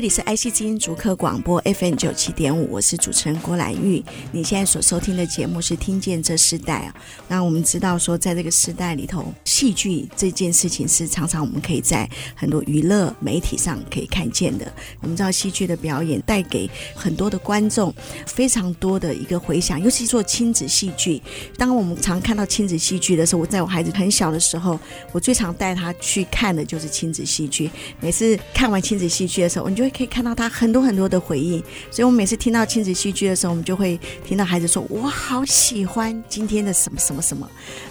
这里是 IC 之音逐客广播 FM 九七点五，我是主持人郭兰玉。你现在所收听的节目是《听见这世代》啊。那我们知道说，在这个时代里头，戏剧这件事情是常常我们可以在很多娱乐媒体上可以看见的。我们知道戏剧的表演带给很多的观众非常多的一个回响，尤其做亲子戏剧。当我们常看到亲子戏剧的时候，我在我孩子很小的时候，我最常带他去看的就是亲子戏剧。每次看完亲子戏剧的时候，你就可以看到他很多很多的回应，所以我们每次听到亲子戏剧的时候，我们就会听到孩子说：“我好喜欢今天的什么什么什么。”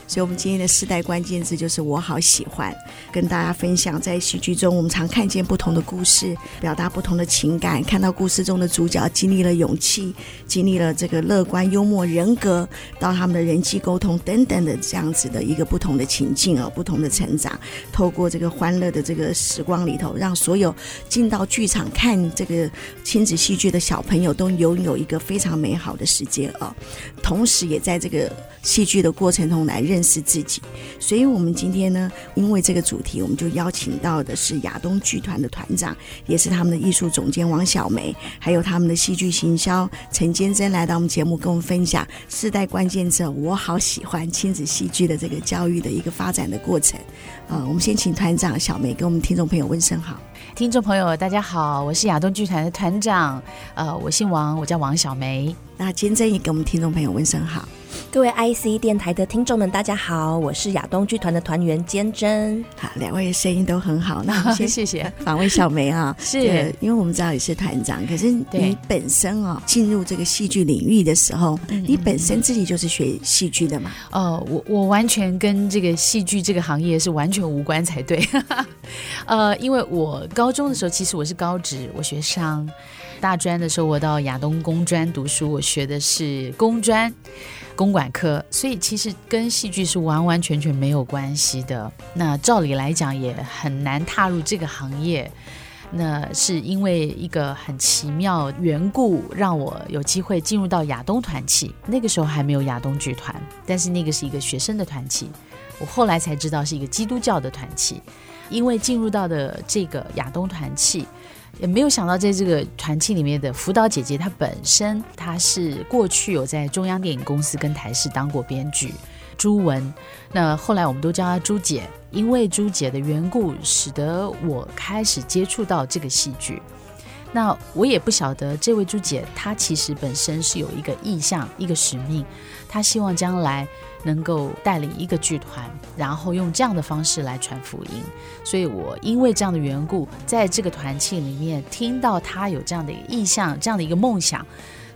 所以，我们今天的世代关键字就是“我好喜欢”。跟大家分享，在戏剧中，我们常看见不同的故事，表达不同的情感，看到故事中的主角经历了勇气，经历了这个乐观幽默人格，到他们的人际沟通等等的这样子的一个不同的情境啊，不同的成长。透过这个欢乐的这个时光里头，让所有进到剧场。看这个亲子戏剧的小朋友都拥有一个非常美好的时间啊，同时也在这个戏剧的过程中来认识自己。所以，我们今天呢，因为这个主题，我们就邀请到的是亚东剧团的团长，也是他们的艺术总监王小梅，还有他们的戏剧行销陈坚贞来到我们节目，跟我们分享世代关键字。我好喜欢亲子戏剧的这个教育的一个发展的过程。啊，我们先请团长小梅跟我们听众朋友问声好。听众朋友，大家好，我是亚东剧团的团长，呃，我姓王，我叫王小梅。那坚贞也给我们听众朋友问声好。各位 IC 电台的听众们，大家好，我是亚东剧团的团员坚贞。好，两位声音都很好。那 我先谢谢访问小梅啊，是因为我们知道你是团长，可是你本身啊进入这个戏剧领域的时候，你本身自己就是学戏剧的嘛？哦，我我完全跟这个戏剧这个行业是完全无关才对。呃，因为我高中的时候，其实我是高职，我学商。大专的时候，我到亚东工专读书，我学的是工专公管科，所以其实跟戏剧是完完全全没有关系的。那照理来讲，也很难踏入这个行业。那是因为一个很奇妙缘故，让我有机会进入到亚东团契。那个时候还没有亚东剧团，但是那个是一个学生的团契。我后来才知道是一个基督教的团契，因为进入到的这个亚东团契。也没有想到，在这个团契里面的辅导姐姐，她本身她是过去有在中央电影公司跟台视当过编剧，朱文。那后来我们都叫她朱姐，因为朱姐的缘故，使得我开始接触到这个戏剧。那我也不晓得这位朱姐，她其实本身是有一个意向、一个使命，她希望将来。能够带领一个剧团，然后用这样的方式来传福音，所以我因为这样的缘故，在这个团契里面听到他有这样的一个意向，这样的一个梦想，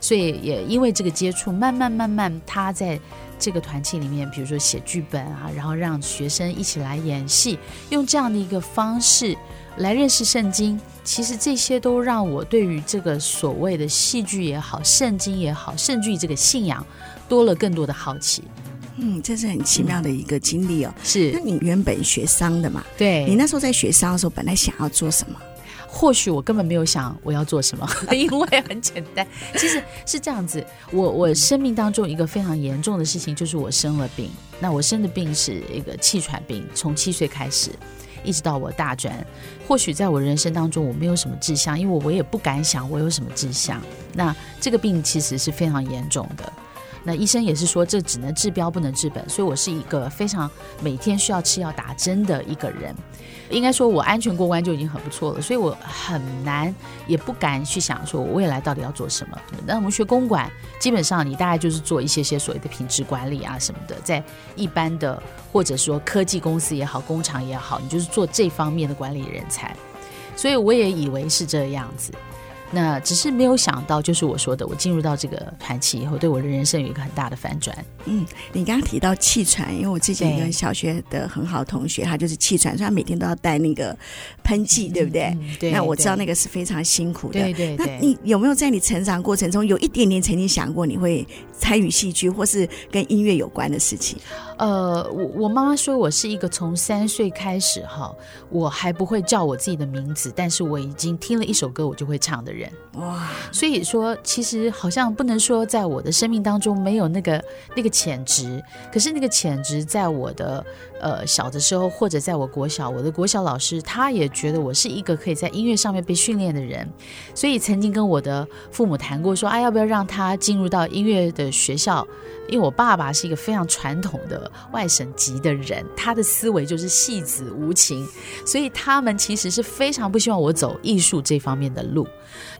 所以也因为这个接触，慢慢慢慢，他在这个团契里面，比如说写剧本啊，然后让学生一起来演戏，用这样的一个方式来认识圣经。其实这些都让我对于这个所谓的戏剧也好，圣经也好，甚至于这个信仰，多了更多的好奇。嗯，这是很奇妙的一个经历哦。是，那你原本学商的嘛？对。你那时候在学商的时候，本来想要做什么？或许我根本没有想我要做什么，因为很简单，其实是这样子。我我生命当中一个非常严重的事情，就是我生了病。那我生的病是一个气喘病，从七岁开始，一直到我大专。或许在我人生当中，我没有什么志向，因为我也不敢想我有什么志向。那这个病其实是非常严重的。那医生也是说，这只能治标不能治本，所以我是一个非常每天需要吃药打针的一个人。应该说，我安全过关就已经很不错了，所以我很难也不敢去想说我未来到底要做什么。那我们学公管，基本上你大概就是做一些些所谓的品质管理啊什么的，在一般的或者说科技公司也好，工厂也好，你就是做这方面的管理人才。所以我也以为是这样子。那只是没有想到，就是我说的，我进入到这个团期以后，对我的人生有一个很大的反转。嗯，你刚刚提到气喘，因为我之前一个小学的很好的同学，他就是气喘，所以他每天都要带那个喷剂，对不对？对。那我知道那个是非常辛苦的。对对对。那你有没有在你成长过程中有一点点曾经想过你会参与戏剧或是跟音乐有关的事情？呃，我我妈妈说我是一个从三岁开始哈，我还不会叫我自己的名字，但是我已经听了一首歌我就会唱的人。哇，所以说其实好像不能说在我的生命当中没有那个那个潜质，可是那个潜质在我的呃小的时候，或者在我国小，我的国小老师他也觉得我是一个可以在音乐上面被训练的人，所以曾经跟我的父母谈过说，啊，要不要让他进入到音乐的学校？因为我爸爸是一个非常传统的外省籍的人，他的思维就是戏子无情，所以他们其实是非常不希望我走艺术这方面的路。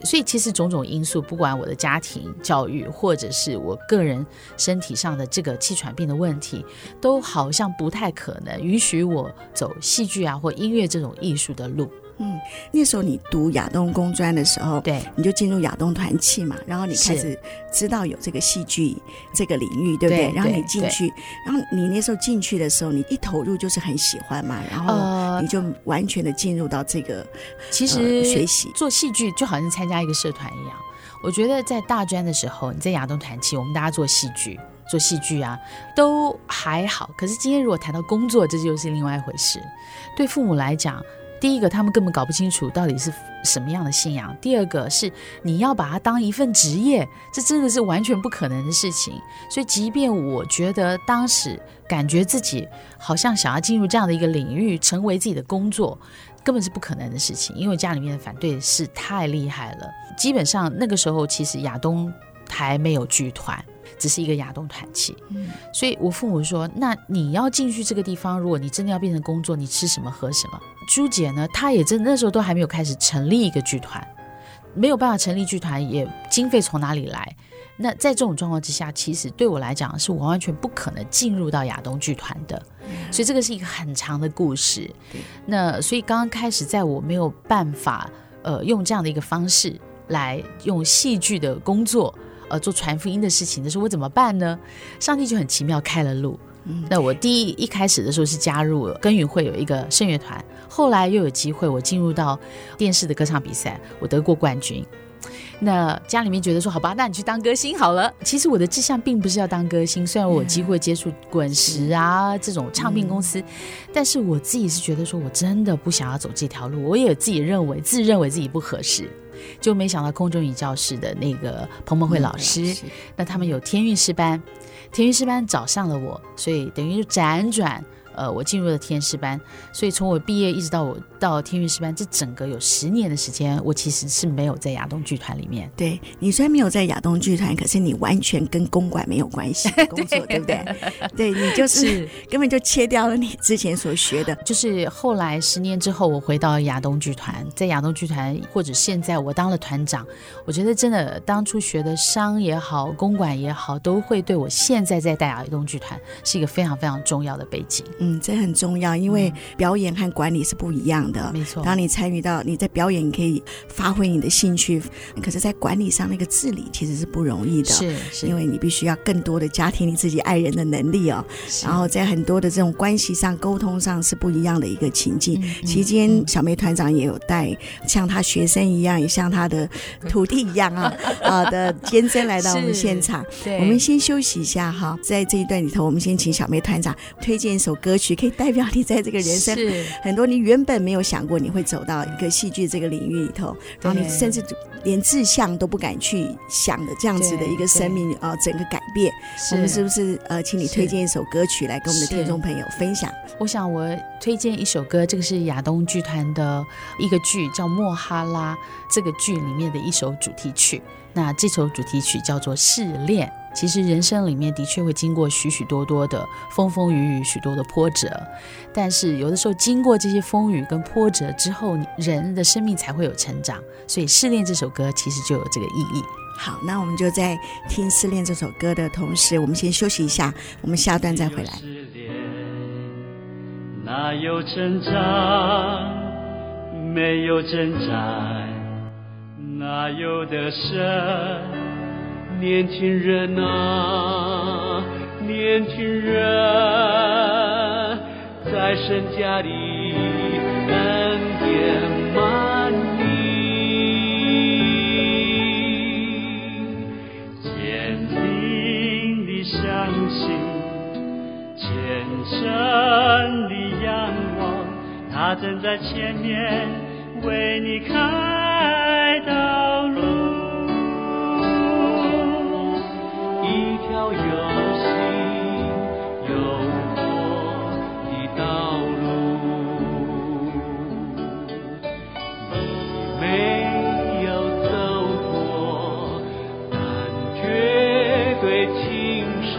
所以其实种种因素，不管我的家庭教育，或者是我个人身体上的这个气喘病的问题，都好像不太可能允许我走戏剧啊或音乐这种艺术的路。嗯，那时候你读亚东工专的时候，对，你就进入亚东团契嘛，然后你开始知道有这个戏剧这个领域，对不对？对，然后你进去，然后你那时候进去的时候，你一投入就是很喜欢嘛，然后你就完全的进入到这个、呃、其实学习做戏剧就好像参加一个社团一样。我觉得在大专的时候，你在亚东团契，我们大家做戏剧，做戏剧啊，都还好。可是今天如果谈到工作，这就是另外一回事。对父母来讲。第一个，他们根本搞不清楚到底是什么样的信仰；第二个是你要把它当一份职业，这真的是完全不可能的事情。所以，即便我觉得当时感觉自己好像想要进入这样的一个领域，成为自己的工作，根本是不可能的事情，因为家里面的反对是太厉害了。基本上那个时候，其实亚东还没有剧团。只是一个亚东团契，嗯，所以我父母说：“那你要进去这个地方，如果你真的要变成工作，你吃什么喝什么？”朱姐呢，她也真那时候都还没有开始成立一个剧团，没有办法成立剧团，也经费从哪里来？那在这种状况之下，其实对我来讲是完完全不可能进入到亚东剧团的，所以这个是一个很长的故事。那所以刚刚开始，在我没有办法呃用这样的一个方式来用戏剧的工作。呃，做传福音的事情的时候，我怎么办呢？上帝就很奇妙开了路。嗯，那我第一一开始的时候是加入了耕耘会有一个圣乐团，后来又有机会我进入到电视的歌唱比赛，我得过冠军。那家里面觉得说，好吧，那你去当歌星好了。其实我的志向并不是要当歌星，虽然我有机会接触滚石啊这种唱片公司，嗯，但是我自己是觉得说我真的不想要走这条路，我也自己认为自认为自己不合适。就没想到空中语教室的那个彭彭慧老师，那他们有天韵诗班，天韵诗班找上了我，所以等于就辗转。呃，我进入了天师班，所以从我毕业一直到我到天韵师班，这整个有十年的时间，我其实是没有在亚东剧团里面。对，你虽然没有在亚东剧团，可是你完全跟公馆没有关系的 工作，对，对不对？对，你就是，是根本就切掉了你之前所学的。就是后来十年之后，我回到亚东剧团，在亚东剧团或者现在我当了团长，我觉得真的当初学的商也好，公馆也好，都会对我现在在带亚东剧团是一个非常非常重要的背景。嗯，这很重要，因为表演和管理是不一样的。没错，当你参与到你在表演，你可以发挥你的兴趣，可是，在管理上那个治理其实是不容易的。是，是因为你必须要更多的家庭你自己爱人的能力哦。然后在很多的这种关系上沟通上是不一样的一个情境。嗯、期间，小梅团长也有带像他学生一样，也像他的徒弟一样啊 啊的监真来到我们现场。对，我们先休息一下哈，在这一段里头，我们先请小梅团长推荐一首歌。歌曲可以代表你在这个人生很多你原本没有想过你会走到一个戏剧这个领域里头，然后你甚至连志向都不敢去想的这样子的一个生命啊，整个改变。我们是不是呃，请你推荐一首歌曲来跟我们的听众朋友分享？我想我推荐一首歌，这个是亚东剧团的一个剧叫《莫哈拉》，这个剧里面的一首主题曲。那这首主题曲叫做《试炼》。其实人生里面的确会经过许许多多的风风雨雨，许多的波折，但是有的时候经过这些风雨跟波折之后，人的生命才会有成长。所以《失恋》这首歌其实就有这个意义。好，那我们就在听《失恋》这首歌的同时，我们先休息一下，我们下段再回来。试炼，哪有成长？没有挣扎，哪有得胜？年轻人啊，年轻人，在身家里恩典满地，坚定的相信，虔诚的仰望，他正在前面为你开道。有心有我的道路你没有走过但绝对情深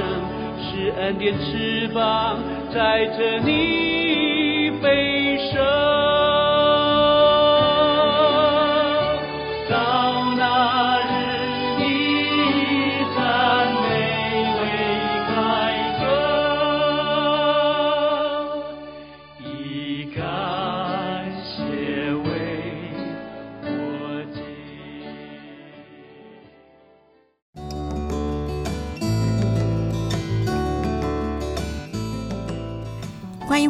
是恩典翅膀载着你飞升。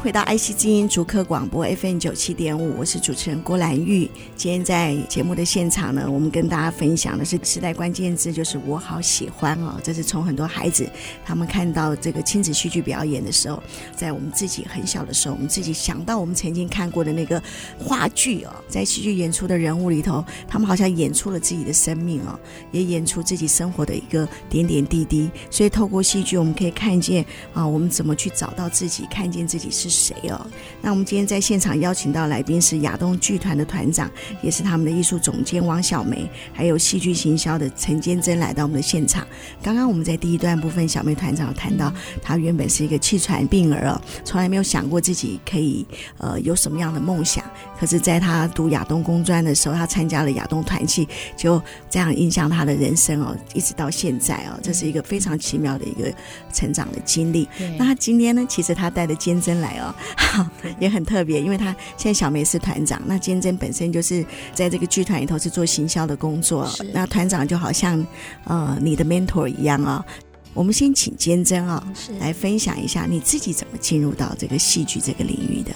回到爱惜之音逐客广播 FM 九七点五，我是主持人郭兰玉。今天在节目的现场呢，我们跟大家分享的是时代关键字，就是我好喜欢哦。这是从很多孩子他们看到这个亲子戏剧表演的时候，在我们自己很小的时候，我们自己想到我们曾经看过的那个话剧哦，在戏剧演出的人物里头，他们好像演出了自己的生命哦，也演出自己生活的一个点点滴滴。所以透过戏剧，我们可以看见啊，我们怎么去找到自己，看见自己。是谁哦？那我们今天在现场邀请到来宾是亚东剧团的团长，也是他们的艺术总监王小梅，还有戏剧行销的陈坚贞来到我们的现场。刚刚我们在第一段部分，小梅团长谈到，她原本是一个气喘病儿哦，从来没有想过自己可以呃有什么样的梦想。可是，在她读亚东工专的时候，她参加了亚东团契，就这样影响她的人生哦，一直到现在哦，这是一个非常奇妙的一个成长的经历。那她今天呢，其实她带着坚贞来哦，也很特别，因为他现在小梅是团长，那坚贞本身就是在这个剧团里头是做行销的工作，那团长就好像呃你的 mentor 一样啊、哦。我们先请坚贞啊来分享一下你自己怎么进入到这个戏剧这个领域的。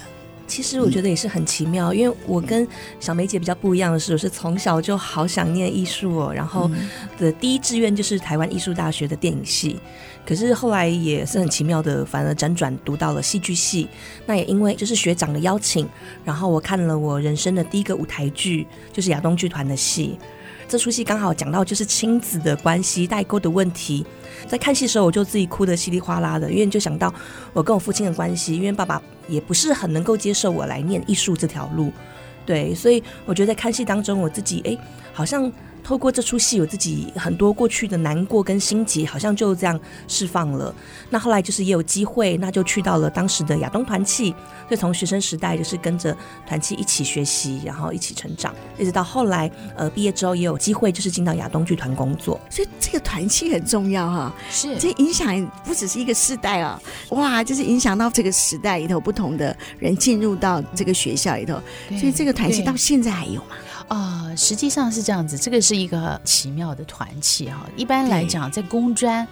其实我觉得也是很奇妙，因为我跟小梅姐比较不一样的是，我是从小就好想念艺术哦，然后的第一志愿就是台湾艺术大学的电影系，可是后来也是很奇妙的，反而辗转读到了戏剧系。那也因为就是学长的邀请，然后我看了我人生的第一个舞台剧，就是亚东剧团的戏。这出戏刚好讲到就是亲子的关系代沟的问题，在看戏的时候我就自己哭得稀里哗啦的，因为就想到我跟我父亲的关系，因为爸爸也不是很能够接受我来念艺术这条路，对，所以我觉得在看戏当中我自己哎，好像。透过这出戏，我自己很多过去的难过跟心结，好像就这样释放了。那后来就是也有机会，那就去到了当时的亚东团契，就从学生时代就是跟着团契一起学习，然后一起成长，一直到后来呃毕业之后也有机会，就是进到亚东剧团工作。所以这个团契很重要哈，是这影响不只是一个世代啊，哇，就是影响到这个时代里头不同的人进入到这个学校里头，所以这个团契到现在还有吗？啊、呃，实际上是这样子，这个是一个奇妙的团契哈。一般来讲，在工专，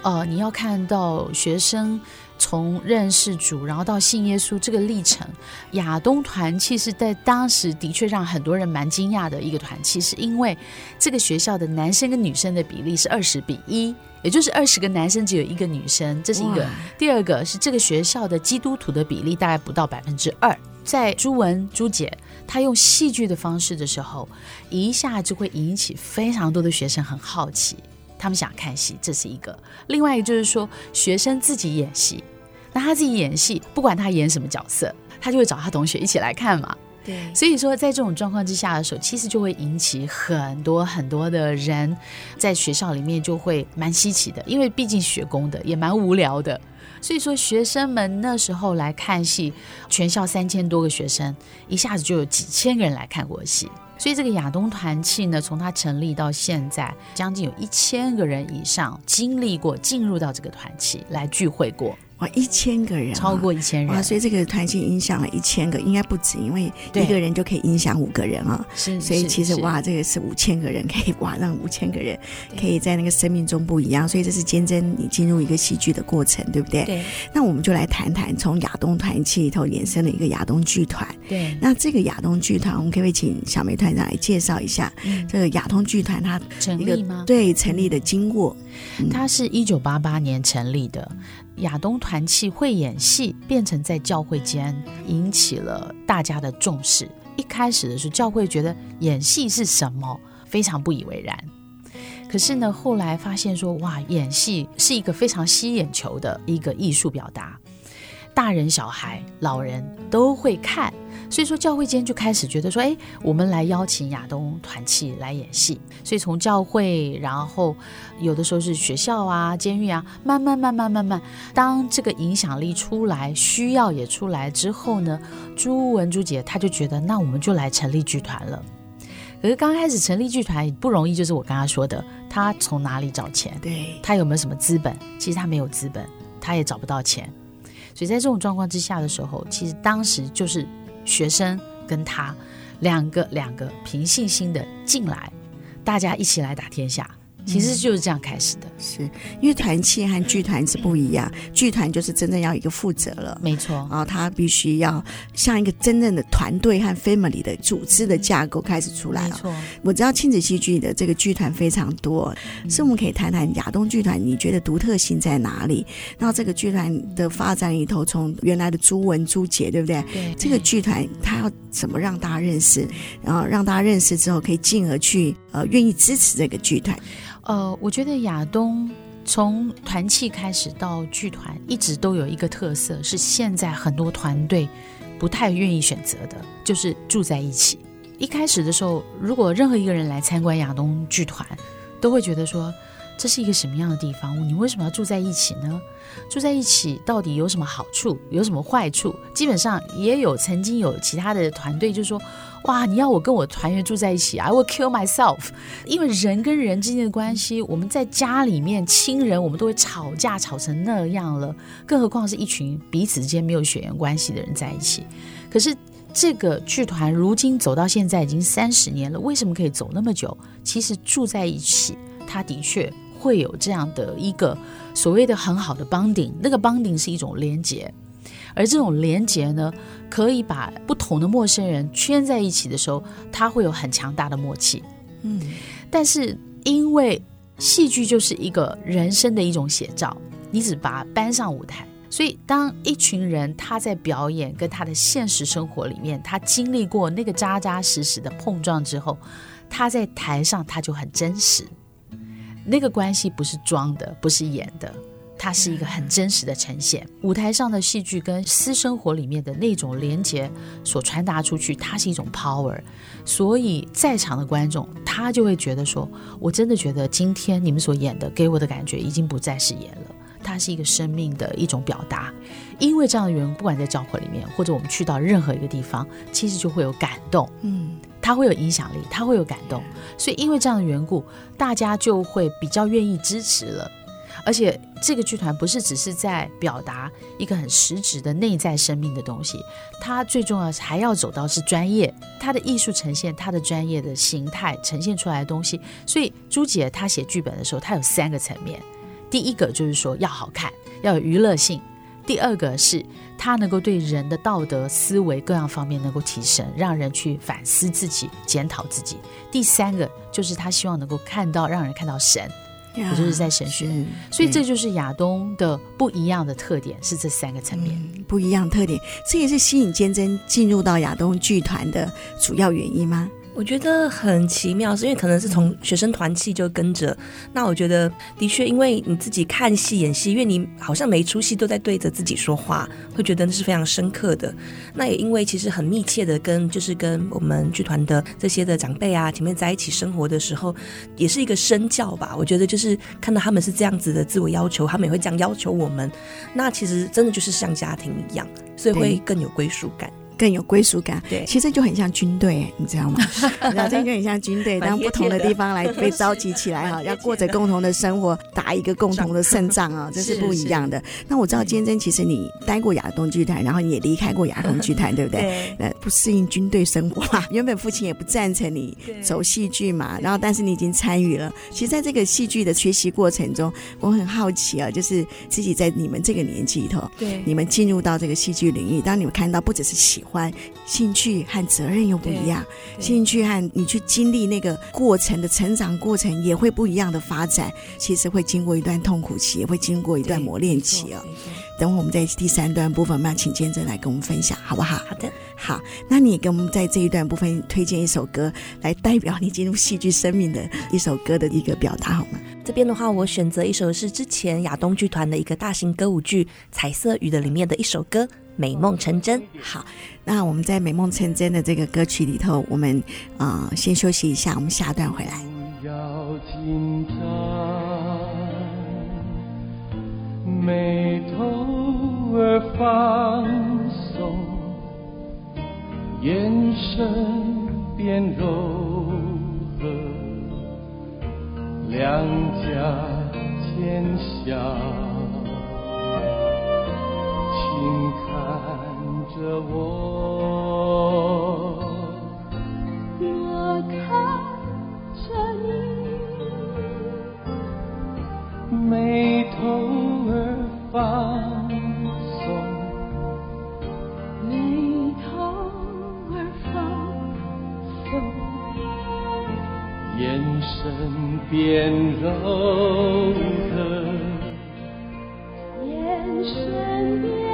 呃，你要看到学生从认识主，然后到信耶稣这个历程，亚东团契是在当时的确让很多人蛮惊讶的一个团契，是因为这个学校的男生跟女生的比例是二十比一，也就是二十个男生只有一个女生，这是一个。第二个是这个学校的基督徒的比例大概不到百分之二。在朱文朱姐她用戏剧的方式的时候，一下就会引起非常多的学生很好奇，他们想看戏，这是一个。另外一个就是说，学生自己演戏，那他自己演戏，不管他演什么角色，他就会找他同学一起来看嘛。对，所以说在这种状况之下的时候，其实就会引起很多很多的人在学校里面就会蛮稀奇的，因为毕竟学工的也蛮无聊的。所以说，学生们那时候来看戏，全校三千多个学生，一下子就有几千个人来看过戏。所以这个亚东团契呢，从它成立到现在，将近有一千个人以上经历过进入到这个团契来聚会过。哇，一千个人，超过一千人，所以这个团契影响了一千个，应该不止，因为一个人就可以影响五个人啊。是，所以其实哇，这个是五千个人可以哇，让五千个人可以在那个生命中不一样。所以这是坚贞你进入一个戏剧的过程，对不对？对。那我们就来谈谈从亚东团契里头衍生了一个亚东剧团。对。那这个亚东剧团，我们可不可以请小梅团长来介绍一下这个亚东剧团它成立吗？对，成立的经过。它是一九八八年成立的。亚东团契会演戏，变成在教会间引起了大家的重视。一开始的时候，教会觉得演戏是什么，非常不以为然。可是呢，后来发现说，哇，演戏是一个非常吸眼球的一个艺术表达，大人、小孩、老人都会看。所以说，教会间就开始觉得说，哎，我们来邀请亚东团契来演戏。所以从教会，然后有的时候是学校啊、监狱啊，慢慢、慢慢、慢慢，当这个影响力出来，需要也出来之后呢，朱文朱姐她就觉得，那我们就来成立剧团了。可是刚开始成立剧团不容易，就是我刚刚说的，他从哪里找钱？对，他有没有什么资本？其实他没有资本，他也找不到钱。所以在这种状况之下的时候，其实当时就是。学生跟他两个两个凭信心的进来，大家一起来打天下。其实就是这样开始的，嗯、是因为团契和剧团是不一样，剧团就是真正要一个负责了，没错，然后他必须要像一个真正的团队和 family 的组织的架构开始出来。没错，我知道亲子戏剧的这个剧团非常多，嗯、所以我们可以谈谈亚东剧团，你觉得独特性在哪里？然后这个剧团的发展里头，从原来的朱文朱姐，对不对？对，这个剧团它要怎么让大家认识？然后让大家认识之后，可以进而去呃愿意支持这个剧团。呃，我觉得亚东从团契开始到剧团，一直都有一个特色，是现在很多团队不太愿意选择的，就是住在一起。一开始的时候，如果任何一个人来参观亚东剧团，都会觉得说，这是一个什么样的地方？你为什么要住在一起呢？住在一起到底有什么好处？有什么坏处？基本上也有曾经有其他的团队就是说。哇！你要我跟我团员住在一起，I will kill myself。因为人跟人之间的关系，我们在家里面亲人，我们都会吵架吵成那样了，更何况是一群彼此之间没有血缘关系的人在一起。可是这个剧团如今走到现在已经三十年了，为什么可以走那么久？其实住在一起，它的确会有这样的一个所谓的很好的 bonding，那个 bonding 是一种连结。而这种连结呢，可以把不同的陌生人圈在一起的时候，他会有很强大的默契。嗯，但是因为戏剧就是一个人生的一种写照，你只把它搬上舞台，所以当一群人他在表演跟他的现实生活里面，他经历过那个扎扎实实的碰撞之后，他在台上他就很真实，那个关系不是装的，不是演的。它是一个很真实的呈现，舞台上的戏剧跟私生活里面的那种连接所传达出去，它是一种 power，所以在场的观众他就会觉得说，我真的觉得今天你们所演的给我的感觉已经不再是演了，它是一个生命的一种表达。因为这样的缘故，不管在教会里面或者我们去到任何一个地方，其实就会有感动，嗯，它会有影响力，它会有感动，所以因为这样的缘故，大家就会比较愿意支持了。而且这个剧团不是只是在表达一个很实质的内在生命的东西，它最重要还要走到是专业，它的艺术呈现，它的专业的形态呈现出来的东西。所以朱姐她写剧本的时候，她有三个层面：第一个就是说要好看，要有娱乐性；第二个是它能够对人的道德思维各样方面能够提升，让人去反思自己、检讨自己；第三个就是他希望能够看到，让人看到神。也就是在神学，所以这就是亚东的不一样的特点，是这三个层面、嗯、不一样特点，这也是吸引坚贞进入到亚东剧团的主要原因吗？我觉得很奇妙，是因为可能是从学生团契就跟着。那我觉得的确，因为你自己看戏演戏，因为你好像每一出戏都在对着自己说话，会觉得那是非常深刻的。那也因为其实很密切的跟就是跟我们剧团的这些的长辈啊前面在一起生活的时候，也是一个身教吧。我觉得就是看到他们是这样子的自我要求，他们也会这样要求我们。那其实真的就是像家庭一样，所以会更有归属感。更有归属感，对，其实就很像军队，你知道吗？你知道这就很像军队，当不同的地方来被召集起来哈，要过着共同的生活，打一个共同的胜仗啊，这是不一样的。那我知道坚贞，其实你待过亚东剧团，然后你也离开过亚东剧团，对不对？呃，不适应军队生活嘛。原本父亲也不赞成你走戏剧嘛，然后但是你已经参与了。其实，在这个戏剧的学习过程中，我很好奇啊，就是自己在你们这个年纪里头，对，你们进入到这个戏剧领域，当你们看到不只是喜欢，兴趣和责任又不一样，兴趣和你去经历那个过程的成长过程也会不一样的发展。其实会经过一段痛苦期，也会经过一段磨练期啊。等会我们在第三段部分，我们要请见证来跟我们分享，好不好？好的，好。那你给我们在这一段部分推荐一首歌，来代表你进入戏剧生命的一首歌的一个表达，好吗？这边的话，我选择一首是之前亚东剧团的一个大型歌舞剧《彩色雨》的里面的一首歌《美梦成真》。好，那我们在《美梦成真》的这个歌曲里头，我们啊、呃、先休息一下，我们下段回来。不要紧张，眉头儿放松，眼神变柔和，两颊牵笑，请看着我。眉头儿放松，眉头儿放松，眼神变柔和，眼神变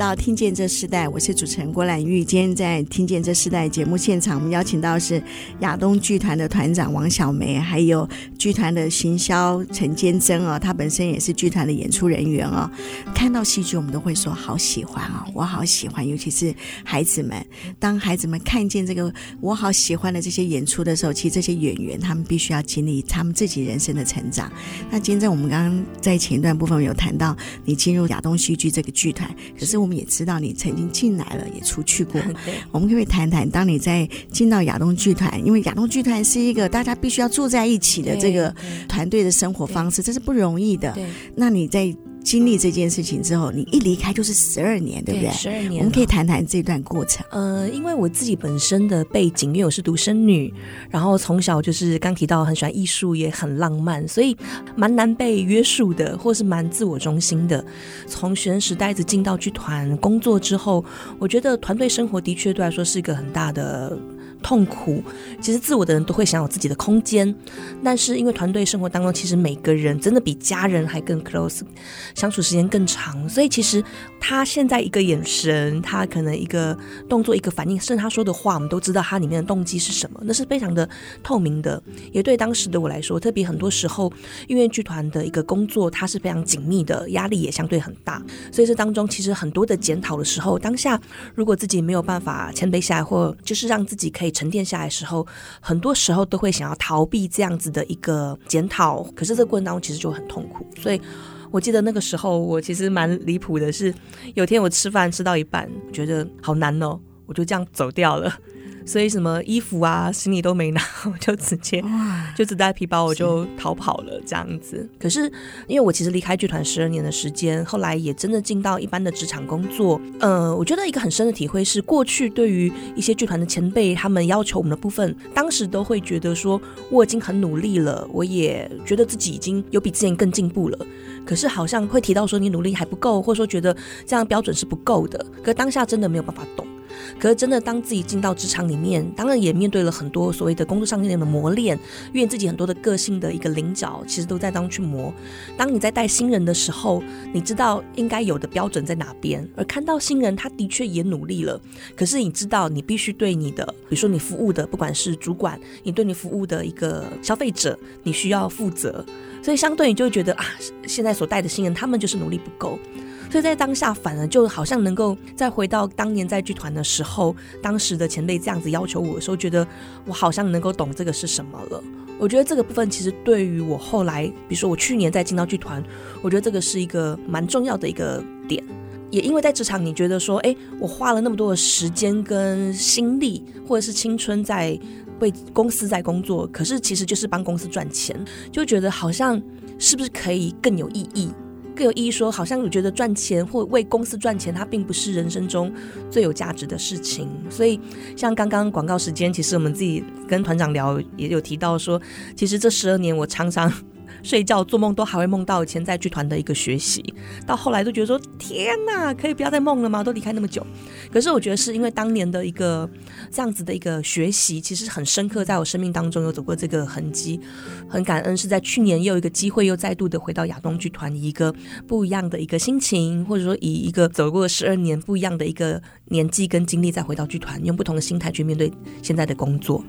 到《听见这世代》，我是主持人郭兰玉。今天在《听见这世代》节目现场，我们邀请到是亚东剧团的团长王小梅，还有剧团的行销陈坚贞哦，他本身也是剧团的演出人员哦。看到戏剧，我们都会说好喜欢哦，我好喜欢。尤其是孩子们，当孩子们看见这个我好喜欢的这些演出的时候，其实这些演员他们必须要经历他们自己人生的成长。那坚贞，我们刚刚在前一段部分有谈到你进入亚东戏剧这个剧团。可是我们也知道你曾经进来了，也出去过。我们可不可以谈谈，当你在进到亚东剧团，因为亚东剧团是一个大家必须要住在一起的这个团队的生活方式，这是不容易的。那你在。经历这件事情之后，你一离开就是十二年，对不对？十二年，我们可以谈谈这段过程。呃，因为我自己本身的背景，因为我是独生女，然后从小就是刚提到很喜欢艺术，也很浪漫，所以蛮难被约束的，或是蛮自我中心的。从学生时代一直进到剧团工作之后，我觉得团队生活的确对来说是一个很大的。痛苦，其实自我的人都会想有自己的空间，但是因为团队生活当中，其实每个人真的比家人还更 close，相处时间更长，所以其实他现在一个眼神，他可能一个动作、一个反应，甚至他说的话，我们都知道他里面的动机是什么，那是非常的透明的。也对当时的我来说，特别很多时候，因为剧团的一个工作，它是非常紧密的，压力也相对很大，所以这当中其实很多的检讨的时候，当下如果自己没有办法谦卑下来，或就是让自己可以。沉淀下来的时候，很多时候都会想要逃避这样子的一个检讨，可是这个过程当中其实就很痛苦。所以我记得那个时候，我其实蛮离谱的是，有天我吃饭吃到一半，觉得好难哦，我就这样走掉了。所以什么衣服啊、行李都没拿，我就直接就只带皮包，我就逃跑了这样子。可是因为我其实离开剧团十二年的时间，后来也真的进到一般的职场工作。呃，我觉得一个很深的体会是，过去对于一些剧团的前辈，他们要求我们的部分，当时都会觉得说我已经很努力了，我也觉得自己已经有比之前更进步了。可是好像会提到说你努力还不够，或者说觉得这样标准是不够的。可当下真的没有办法懂。可是真的，当自己进到职场里面，当然也面对了很多所谓的工作上面的磨练，因为自己很多的个性的一个棱角，其实都在当去磨。当你在带新人的时候，你知道应该有的标准在哪边，而看到新人他的确也努力了，可是你知道你必须对你的，比如说你服务的，不管是主管，你对你服务的一个消费者，你需要负责，所以相对你就会觉得啊，现在所带的新人他们就是努力不够。所以在当下，反而就好像能够再回到当年在剧团的时候，当时的前辈这样子要求我的时候，觉得我好像能够懂这个是什么了。我觉得这个部分其实对于我后来，比如说我去年再进到剧团，我觉得这个是一个蛮重要的一个点。也因为在职场，你觉得说，哎，我花了那么多的时间跟心力，或者是青春在为公司在工作，可是其实就是帮公司赚钱，就觉得好像是不是可以更有意义？更有意义，说好像我觉得赚钱或为公司赚钱，它并不是人生中最有价值的事情。所以，像刚刚广告时间，其实我们自己跟团长聊，也有提到说，其实这十二年我常常。睡觉做梦都还会梦到以前在剧团的一个学习，到后来都觉得说天哪，可以不要再梦了吗？都离开那么久，可是我觉得是因为当年的一个这样子的一个学习，其实很深刻，在我生命当中有走过这个痕迹，很感恩是在去年又有一个机会，又再度的回到亚东剧团，一个不一样的一个心情，或者说以一个走过十二年不一样的一个年纪跟经历，再回到剧团，用不同的心态去面对现在的工作。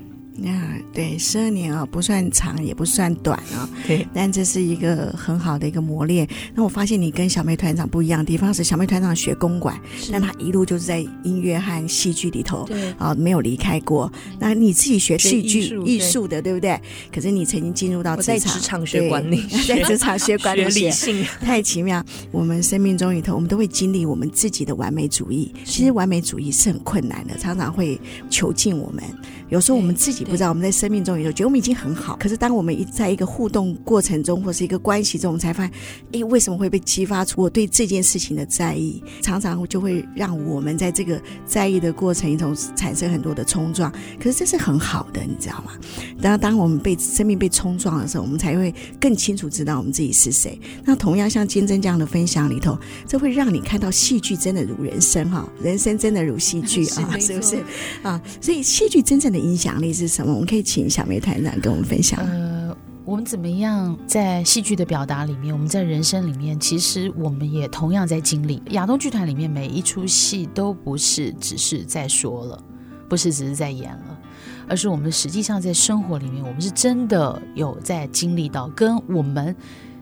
啊，对，十二年啊，不算长，也不算短啊。对，但这是一个很好的一个磨练。那我发现你跟小妹团长不一样的地方是，小妹团长学公馆，但他一路就是在音乐和戏剧里头，对啊，没有离开过。那你自己学戏剧艺术的，对不对？可是你曾经进入到职场，在职场学管理，在职场学管理，学理性，太奇妙。我们生命中里头，我们都会经历我们自己的完美主义。其实完美主义是很困难的，常常会囚禁我们。有时候我们自己不知道，我们在生命中有时候觉得我们已经很好，可是当我们一在一个互动过程中，或是一个关系中，我们才发现，诶，为什么会被激发出我对这件事情的在意？常常就会让我们在这个在意的过程中产生很多的冲撞。可是这是很好的，你知道吗？当当我们被生命被冲撞的时候，我们才会更清楚知道我们自己是谁。那同样像金珍这样的分享里头，这会让你看到戏剧真的如人生哈，人生真的如戏剧 啊，是不是啊？所以戏剧真正的。影响力是什么？我们可以请小梅团长跟我们分享。呃，我们怎么样在戏剧的表达里面，我们在人生里面，其实我们也同样在经历。亚东剧团里面每一出戏都不是只是在说了，不是只是在演了，而是我们实际上在生活里面，我们是真的有在经历到，跟我们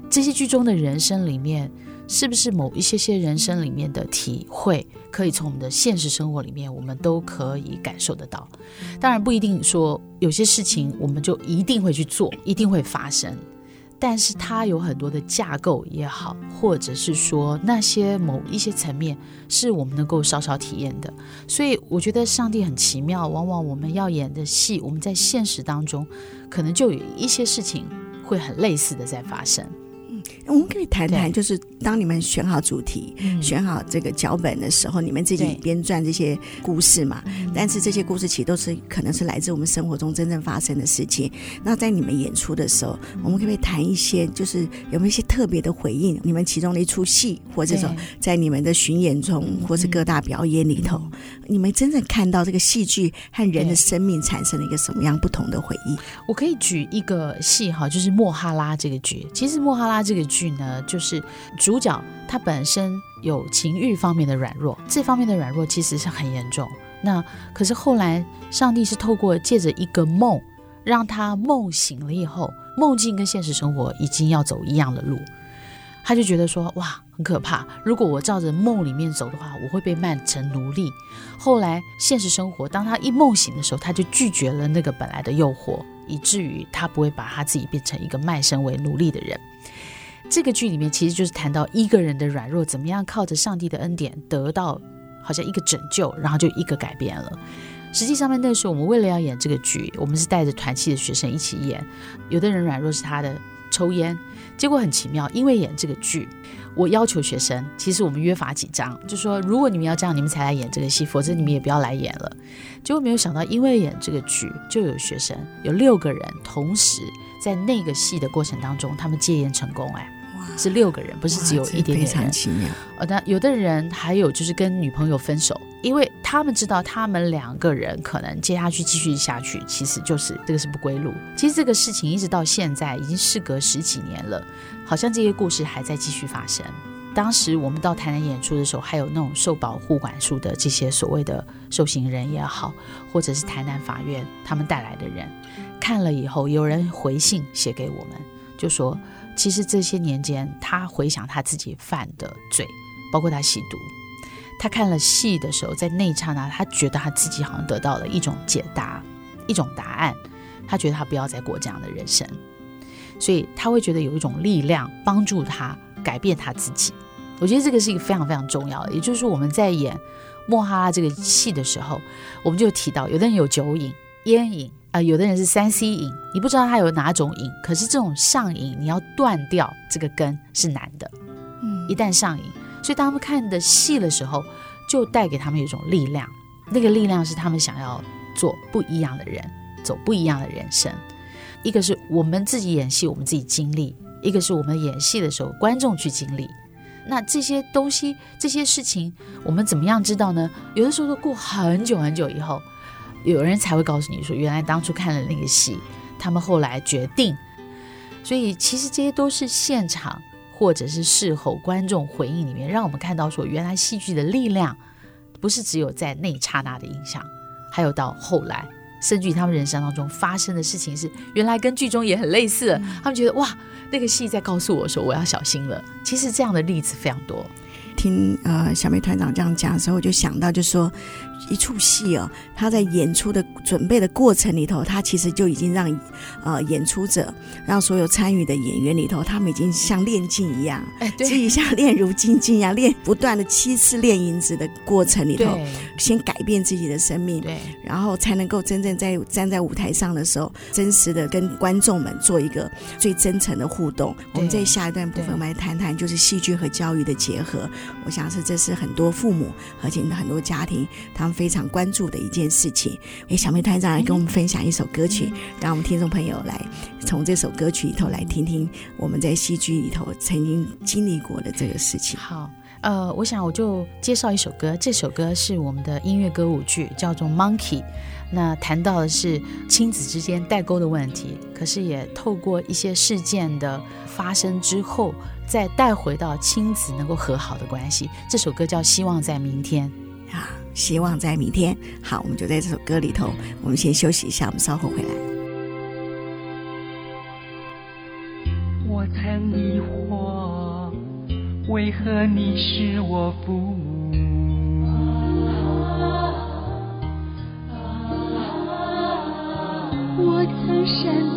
这些剧中的人生里面。是不是某一些些人生里面的体会，可以从我们的现实生活里面，我们都可以感受得到？当然不一定说有些事情我们就一定会去做，一定会发生。但是它有很多的架构也好，或者是说那些某一些层面是我们能够稍稍体验的。所以我觉得上帝很奇妙，往往我们要演的戏，我们在现实当中可能就有一些事情会很类似的在发生。我们可以谈谈，就是当你们选好主题、选好这个脚本的时候，你们自己编撰这些故事嘛？但是这些故事其实都是可能是来自我们生活中真正发生的事情。那在你们演出的时候，我们可不可以谈一些，就是有没有一些特别的回应？你们其中的一出戏，或者说在你们的巡演中，或是各大表演里头，你们真正看到这个戏剧和人的生命产生了一个什么样不同的回忆？我可以举一个戏哈，就是《莫哈拉》这个剧。其实《莫哈拉》这个剧。剧呢，就是主角他本身有情欲方面的软弱，这方面的软弱其实是很严重。那可是后来上帝是透过借着一个梦，让他梦醒了以后，梦境跟现实生活已经要走一样的路，他就觉得说哇，很可怕。如果我照着梦里面走的话，我会被卖成奴隶。后来现实生活，当他一梦醒的时候，他就拒绝了那个本来的诱惑，以至于他不会把他自己变成一个卖身为奴隶的人。这个剧里面其实就是谈到一个人的软弱，怎么样靠着上帝的恩典得到好像一个拯救，然后就一个改变了。实际上面那时候我们为了要演这个剧，我们是带着团契的学生一起演。有的人软弱是他的抽烟，结果很奇妙，因为演这个剧，我要求学生，其实我们约法几章，就说如果你们要这样，你们才来演这个戏，否则你们也不要来演了。结果没有想到，因为演这个剧，就有学生有六个人同时在那个戏的过程当中，他们戒烟成功，哎。是六个人，不是只有一点点人。非常奇妙。呃，那有的人还有就是跟女朋友分手，因为他们知道他们两个人可能接下去继续下去，其实就是这个是不归路。其实这个事情一直到现在已经事隔十几年了，好像这些故事还在继续发生。当时我们到台南演出的时候，还有那种受保护管束的这些所谓的受刑人也好，或者是台南法院他们带来的人，看了以后，有人回信写给我们，就说。其实这些年间，他回想他自己犯的罪，包括他吸毒。他看了戏的时候，在那一刹那，他觉得他自己好像得到了一种解答，一种答案。他觉得他不要再过这样的人生，所以他会觉得有一种力量帮助他改变他自己。我觉得这个是一个非常非常重要的。也就是，我们在演《莫哈拉》这个戏的时候，我们就提到，有的人有酒瘾、烟瘾。啊、呃，有的人是三 C 瘾，你不知道他有哪种瘾，可是这种上瘾，你要断掉这个根是难的。嗯，一旦上瘾，所以当他们看的戏的时候，就带给他们一种力量，那个力量是他们想要做不一样的人，走不一样的人生。一个是我们自己演戏，我们自己经历；一个是我们演戏的时候，观众去经历。那这些东西、这些事情，我们怎么样知道呢？有的时候都过很久很久以后。有人才会告诉你说，原来当初看了那个戏，他们后来决定。所以其实这些都是现场或者是事后观众回应里面，让我们看到说，原来戏剧的力量不是只有在那一刹那的影响，还有到后来，甚至于他们人生当中发生的事情是原来跟剧中也很类似。他们觉得哇，那个戏在告诉我说我要小心了。其实这样的例子非常多。听呃小梅团长这样讲的时候，我就想到，就说。一出戏哦，他在演出的准备的过程里头，他其实就已经让呃演出者，让所有参与的演员里头，他们已经像练劲一样，哎，对，自己像练如精金一样练，不断的七次练银子的过程里头，先改变自己的生命，对，然后才能够真正在站在舞台上的时候，真实的跟观众们做一个最真诚的互动。我们在下一段部分，我们来谈谈就是戏剧和教育的结合。我想是这是很多父母而且很多家庭他们。非常关注的一件事情。哎，小梅团长来跟我们分享一首歌曲，让我们听众朋友来从这首歌曲里头来听听我们在戏剧里头曾经经历过的这个事情。好，呃，我想我就介绍一首歌，这首歌是我们的音乐歌舞剧，叫做《Monkey》。那谈到的是亲子之间代沟的问题，可是也透过一些事件的发生之后，再带回到亲子能够和好的关系。这首歌叫《希望在明天》啊，希望在明天。好，我们就在这首歌里头，我们先休息一下，我们稍后回来。我曾疑惑，为何你是我父母？我曾闪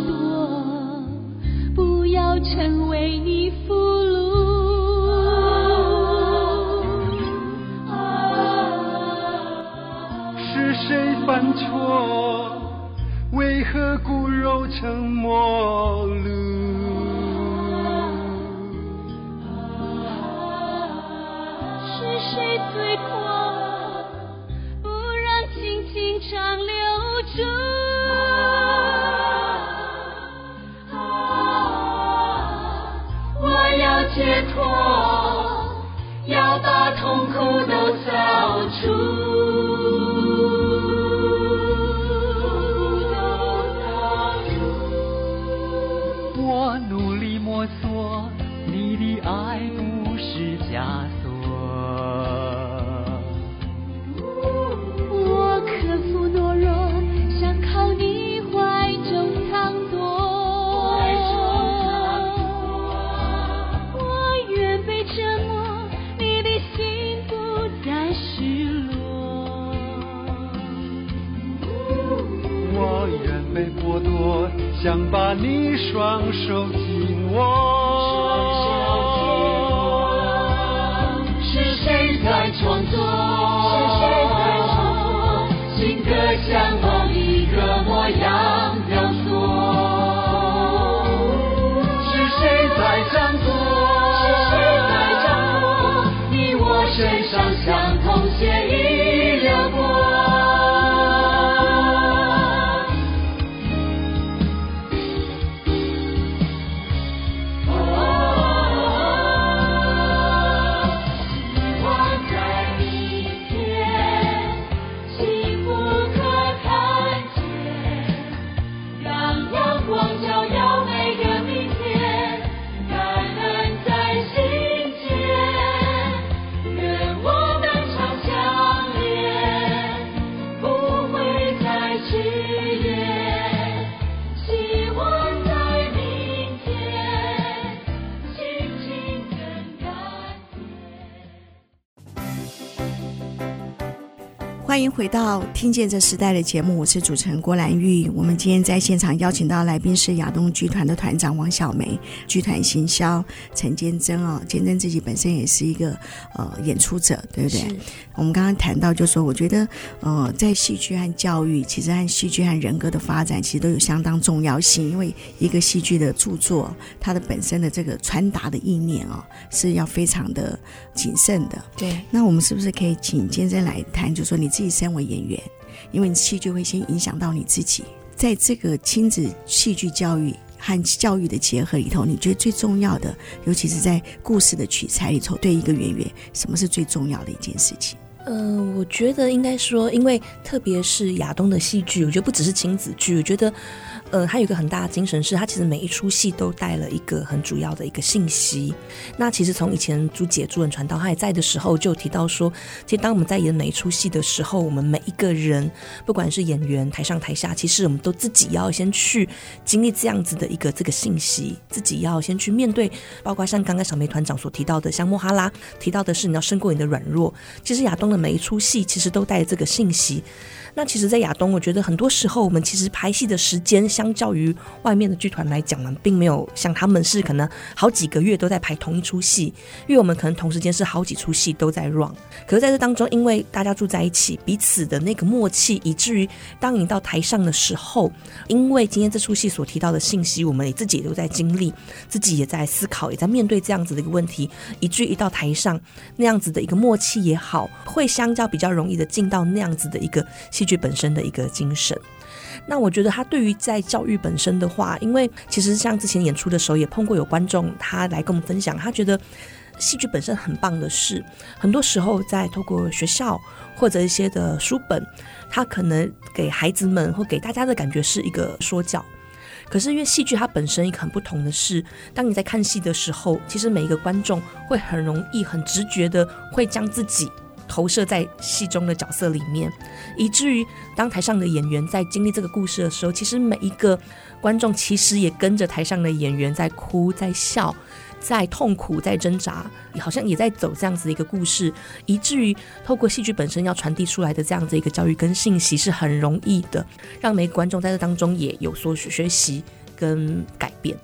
迎回到《听见这时代》的节目，我是主持人郭兰玉。我们今天在现场邀请到来宾是亚东剧团的团长王小梅，剧团行销陈坚贞哦，坚贞自己本身也是一个呃演出者，对不对？我们刚刚谈到，就说我觉得呃，在戏剧和教育，其实和戏剧和人格的发展，其实都有相当重要性。因为一个戏剧的著作，它的本身的这个传达的意念哦，是要非常的谨慎的。对，那我们是不是可以请坚贞来谈，就说你自己三位演员，因为戏剧会先影响到你自己，在这个亲子戏剧教育和教育的结合里头，你觉得最重要的，尤其是在故事的取材里头，对一个演员，什么是最重要的一件事情？嗯、我觉得应该说，因为特别是亚东的戏剧，我觉得不只是亲子剧，我觉得。呃，他有一个很大的精神是，他其实每一出戏都带了一个很主要的一个信息。那其实从以前朱姐、朱文传道他还在的时候，就提到说，其实当我们在演每一出戏的时候，我们每一个人，不管是演员台上台下，其实我们都自己要先去经历这样子的一个这个信息，自己要先去面对。包括像刚刚小梅团长所提到的，像莫哈拉提到的是，你要胜过你的软弱。其实亚东的每一出戏，其实都带这个信息。那其实，在亚东，我觉得很多时候，我们其实排戏的时间，相较于外面的剧团来讲呢，并没有像他们是可能好几个月都在排同一出戏，因为我们可能同时间是好几出戏都在 run。可是在这当中，因为大家住在一起，彼此的那个默契，以至于当你到台上的时候，因为今天这出戏所提到的信息，我们也自己也都在经历，自己也在思考，也在面对这样子的一个问题，以至于一到台上，那样子的一个默契也好，会相较比较容易的进到那样子的一个。戏剧本身的一个精神，那我觉得他对于在教育本身的话，因为其实像之前演出的时候也碰过有观众，他来跟我们分享，他觉得戏剧本身很棒的是，很多时候在透过学校或者一些的书本，他可能给孩子们或给大家的感觉是一个说教。可是因为戏剧它本身一个很不同的是，当你在看戏的时候，其实每一个观众会很容易、很直觉的会将自己投射在戏中的角色里面，以至于当台上的演员在经历这个故事的时候，其实每一个观众其实也跟着台上的演员在哭、在笑。在痛苦，在挣扎，好像也在走这样子的一个故事，以至于透过戏剧本身要传递出来的这样子一个教育跟信息是很容易的，让每个观众在这当中也有所学习跟改变。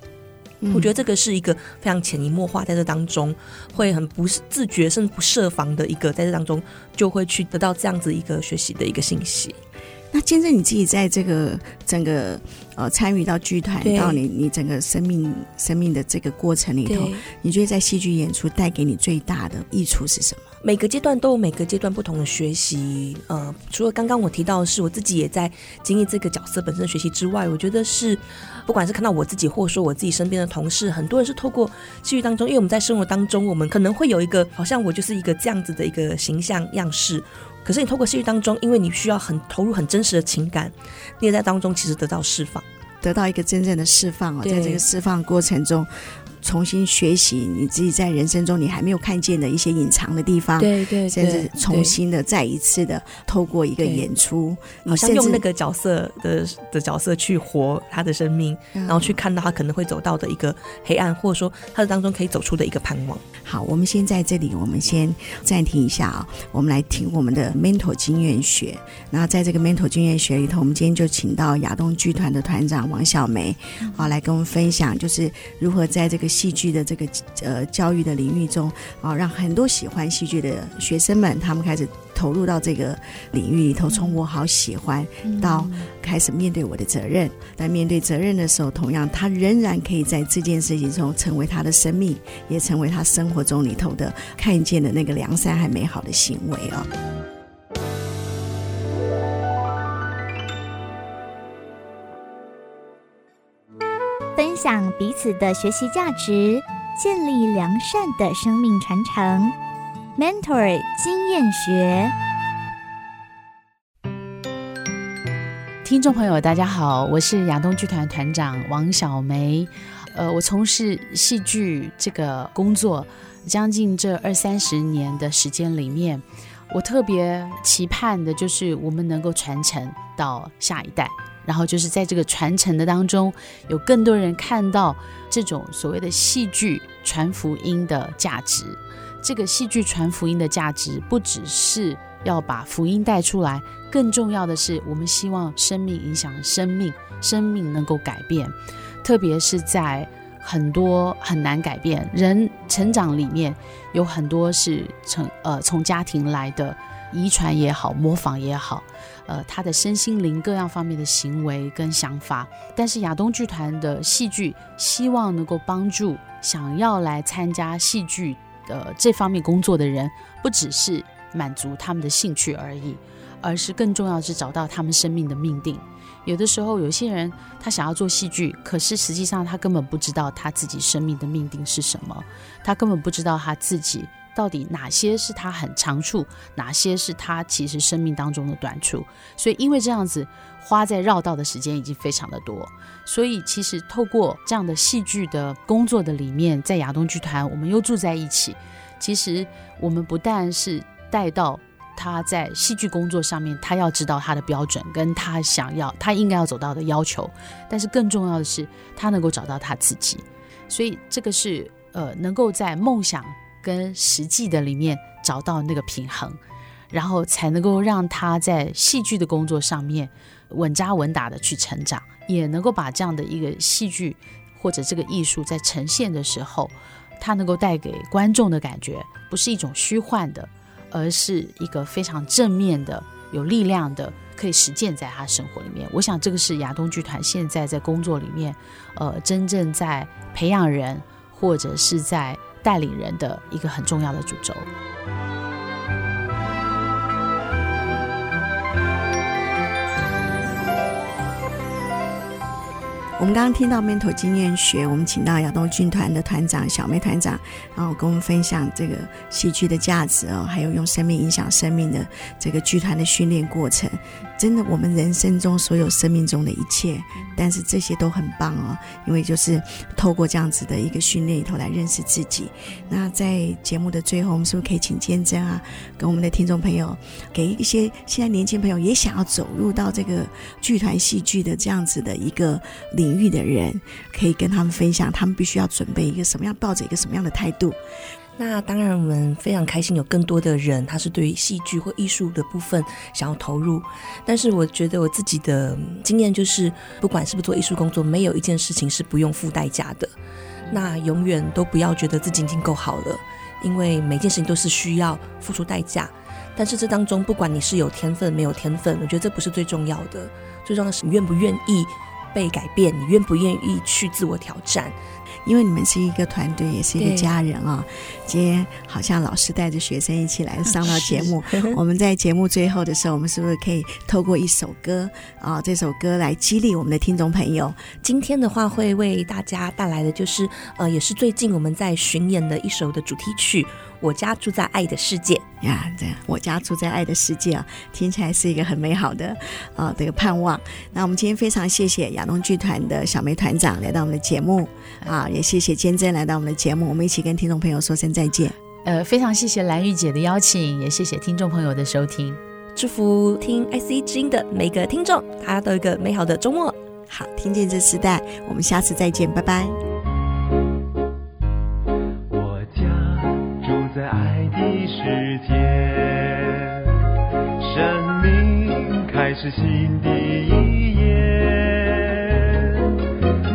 嗯。我觉得这个是一个非常潜移默化在这当中，会很不自觉甚至不设防的一个，在这当中就会去得到这样子一个学习的一个信息。那见证你自己在这个整个呃参与到剧团到你你整个生命生命的这个过程里头，你觉得在戏剧演出带给你最大的益处是什么？每个阶段都有每个阶段不同的学习。呃，除了刚刚我提到的是我自己也在经历这个角色本身的学习之外，我觉得是不管是看到我自己，或者说我自己身边的同事，很多人是透过戏剧当中，因为我们在生活当中，我们可能会有一个好像我就是一个这样子的一个形象样式。可是你透过戏剧当中，因为你需要很投入、很真实的情感，你也在当中其实得到释放，得到一个真正的释放哦，在这个释放过程中。重新学习你自己在人生中你还没有看见的一些隐藏的地方，对对，甚至重新的再一次的透过一个演出，好像用那个角色的的角色去活他的生命，然后去看到他可能会走到的一个黑暗，或者说他的当中可以走出的一个盼望。好，我们先在这里，我们先暂停一下啊，我们来听我们的 mental 经验学。然后在这个 mental 经验学里头，我们今天就请到亚东剧团的团长王晓梅好来跟我们分享，就是如何在这个。戏剧的这个呃教育的领域中啊，让很多喜欢戏剧的学生们，他们开始投入到这个领域里头，从我好喜欢到开始面对我的责任。在面对责任的时候，同样他仍然可以在这件事情中成为他的生命，也成为他生活中里头的看见的那个良善和美好的行为啊。想彼此的学习价值，建立良善的生命传承。Mentor 经验学，听众朋友，大家好，我是亚东剧团团长王晓梅。呃，我从事戏剧这个工作将近这二三十年的时间里面，我特别期盼的就是我们能够传承到下一代。然后就是在这个传承的当中，有更多人看到这种所谓的戏剧传福音的价值。这个戏剧传福音的价值，不只是要把福音带出来，更重要的是，我们希望生命影响生命，生命能够改变。特别是在很多很难改变人成长里面，有很多是从呃从家庭来的遗传也好，模仿也好。呃，他的身心灵各样方面的行为跟想法，但是亚东剧团的戏剧希望能够帮助想要来参加戏剧的这方面工作的人，不只是满足他们的兴趣而已，而是更重要是找到他们生命的命定。有的时候，有些人他想要做戏剧，可是实际上他根本不知道他自己生命的命定是什么，他根本不知道他自己。到底哪些是他很长处，哪些是他其实生命当中的短处？所以因为这样子花在绕道的时间已经非常的多，所以其实透过这样的戏剧的工作的里面，在亚东剧团我们又住在一起。其实我们不但是带到他在戏剧工作上面，他要知道他的标准，跟他想要他应该要走到的要求，但是更重要的是他能够找到他自己。所以这个是呃能够在梦想。跟实际的里面找到那个平衡，然后才能够让他在戏剧的工作上面稳扎稳打的去成长，也能够把这样的一个戏剧或者这个艺术在呈现的时候，他能够带给观众的感觉不是一种虚幻的，而是一个非常正面的、有力量的，可以实践在他生活里面。我想这个是亚东剧团现在在工作里面，呃，真正在培养人或者是在。带领人的一个很重要的主轴。我们刚刚听到 mentor 经验学，我们请到亚东军团的团长小梅团长，然后跟我们分享这个戏剧的价值哦，还有用生命影响生命的这个剧团的训练过程。真的，我们人生中所有生命中的一切，但是这些都很棒哦，因为就是透过这样子的一个训练里头来认识自己。那在节目的最后，我们是不是可以请坚贞啊，跟我们的听众朋友，给一些现在年轻朋友也想要走入到这个剧团戏剧的这样子的一个领领域的人，可以跟他们分享，他们必须要准备一个什么样，抱着一个什么样的态度？那当然，我们非常开心有更多的人，他是对于戏剧或艺术的部分想要投入。但是，我觉得我自己的经验就是，不管是不是做艺术工作，没有一件事情是不用付代价的。那永远都不要觉得自己已经够好了，因为每件事情都是需要付出代价。但是这当中，不管你是有天分没有天分，我觉得这不是最重要的，最重要的是你愿不愿意被改变，你愿不愿意去自我挑战。因为你们是一个团队，也是一个家人啊、哦。今天好像老师带着学生一起来上到节目。我们在节目最后的时候，我们是不是可以透过一首歌啊？这首歌来激励我们的听众朋友。今天的话会为大家带来的就是呃，也是最近我们在巡演的一首的主题曲。我家住在爱的世界呀，这样我家住在爱的世界啊，听起来是一个很美好的啊这个盼望。那我们今天非常谢谢亚东剧团的小梅团长来到我们的节目啊，也谢谢坚贞来到我们的节目，我们一起跟听众朋友说声再见。呃，非常谢谢蓝玉姐的邀请，也谢谢听众朋友的收听，祝福听 IC 之音的每个听众，大家都有一个美好的周末。好，听见这时代，我们下次再见，拜拜。是新的一页。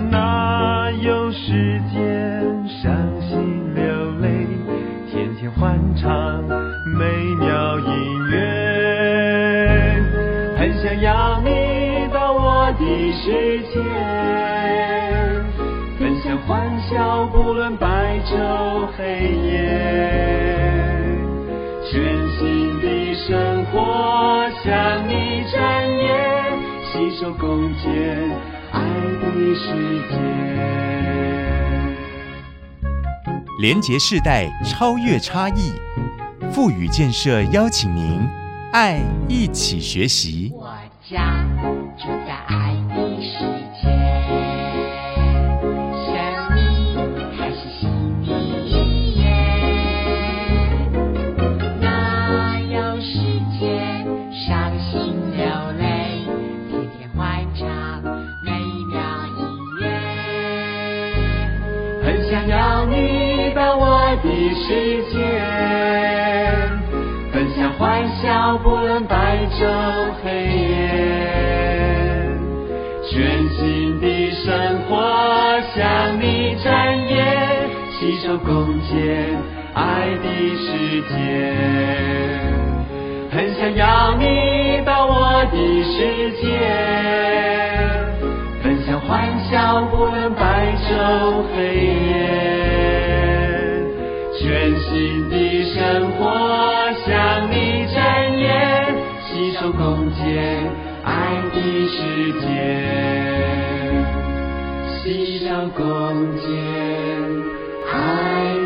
哪有时间伤心流泪？天天欢唱美妙音乐，很想要你到我的世界，分享欢笑，不论白昼黑夜。全新生活向你展演，携手共建爱的世界。连结世代，超越差异，富予建设邀请您，爱一起学习。我家住在爱的世界，分享欢笑，不论白昼黑夜，全新的生活向你展演，携手共建爱的世界。很想要你到我的世界，分享欢笑，不论白昼黑夜。全新的生活向你展演，携手共建爱的世界，携手共建爱。